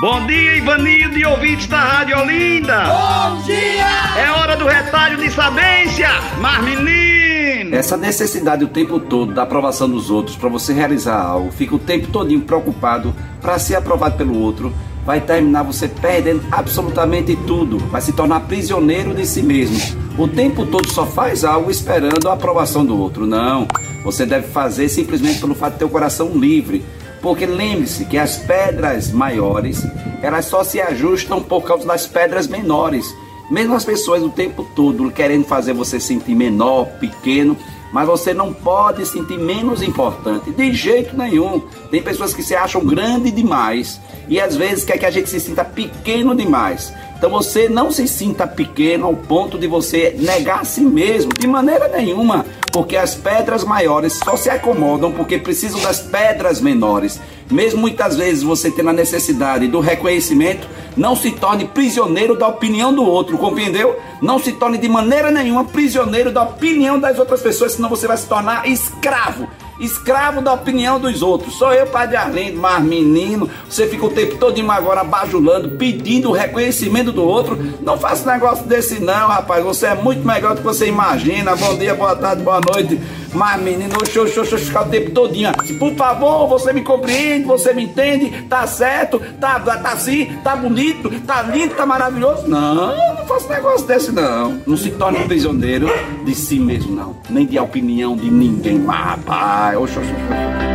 Bom dia, Ivanildo e ouvintes da Rádio Olinda. Bom dia! É hora do retalho de sabência, mas menino! Essa necessidade o tempo todo da aprovação dos outros para você realizar algo, fica o tempo todinho preocupado para ser aprovado pelo outro, vai terminar você perdendo absolutamente tudo, vai se tornar prisioneiro de si mesmo. O tempo todo só faz algo esperando a aprovação do outro. Não, você deve fazer simplesmente pelo fato de ter o coração livre porque lembre-se que as pedras maiores, elas só se ajustam por causa das pedras menores. Mesmo as pessoas o tempo todo querendo fazer você sentir menor, pequeno, mas você não pode sentir menos importante, de jeito nenhum. Tem pessoas que se acham grande demais e às vezes quer que a gente se sinta pequeno demais. Então você não se sinta pequeno ao ponto de você negar a si mesmo, de maneira nenhuma, porque as pedras maiores só se acomodam porque precisam das pedras menores. Mesmo muitas vezes você tendo a necessidade do reconhecimento, não se torne prisioneiro da opinião do outro, compreendeu? Não se torne de maneira nenhuma prisioneiro da opinião das outras pessoas, senão você vai se tornar escravo escravo da opinião dos outros. Sou eu, Padre Arlindo, mas menino, você fica o tempo todo agora bajulando, pedindo o reconhecimento do outro. Não faça negócio desse não, rapaz. Você é muito melhor do que você imagina. Bom dia, boa tarde, boa noite. Mas menino, oxe, oxe, oxe, ficar o tempo todinho. Por favor, você me compreende, você me entende, tá certo, tá, tá assim, tá bonito, tá lindo, tá maravilhoso. Não, faça negócio desse não. Não se torne um prisioneiro de si mesmo, não. Nem de opinião de ninguém. Mas, rapaz, oxe, oxe, oxe.